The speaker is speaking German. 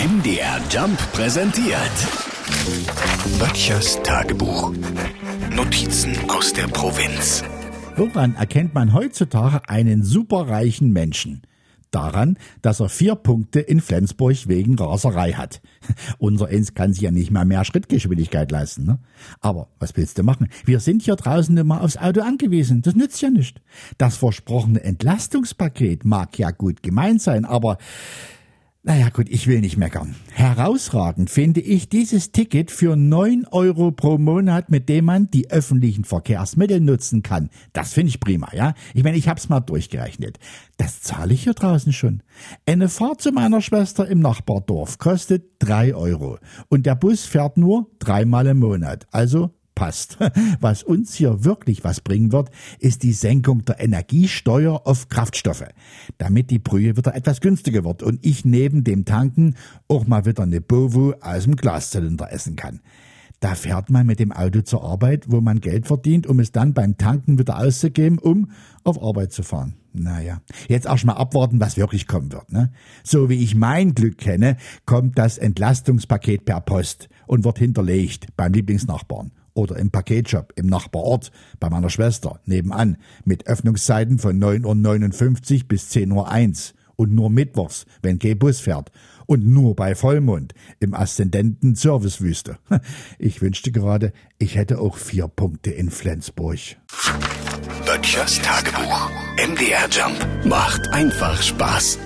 MDR Jump präsentiert. Böttchers Tagebuch. Notizen aus der Provinz. Woran erkennt man heutzutage einen superreichen Menschen? Daran, dass er vier Punkte in Flensburg wegen Raserei hat. Unser Eins kann sich ja nicht mal mehr Schrittgeschwindigkeit leisten. Ne? Aber was willst du machen? Wir sind hier draußen immer aufs Auto angewiesen. Das nützt ja nicht. Das versprochene Entlastungspaket mag ja gut gemeint sein, aber naja gut, ich will nicht meckern. Herausragend finde ich dieses Ticket für neun Euro pro Monat, mit dem man die öffentlichen Verkehrsmittel nutzen kann. Das finde ich prima, ja. Ich meine, ich hab's mal durchgerechnet. Das zahle ich hier draußen schon. Eine Fahrt zu meiner Schwester im Nachbardorf kostet drei Euro. Und der Bus fährt nur dreimal im Monat. Also passt. Was uns hier wirklich was bringen wird, ist die Senkung der Energiesteuer auf Kraftstoffe, damit die Brühe wieder etwas günstiger wird und ich neben dem Tanken auch mal wieder eine Bovo aus dem Glaszylinder essen kann. Da fährt man mit dem Auto zur Arbeit, wo man Geld verdient, um es dann beim Tanken wieder auszugeben, um auf Arbeit zu fahren. Naja, jetzt erst mal abwarten, was wirklich kommen wird. Ne? So wie ich mein Glück kenne, kommt das Entlastungspaket per Post und wird hinterlegt beim Lieblingsnachbarn oder im Paketshop im Nachbarort bei meiner Schwester nebenan mit Öffnungszeiten von 9.59 Uhr bis 10.01 Uhr und nur mittwochs, wenn kein Bus fährt und nur bei Vollmond im aszendenten Servicewüste. Ich wünschte gerade, ich hätte auch vier Punkte in Flensburg. Böttchers Tagebuch. MDR Jump macht einfach Spaß.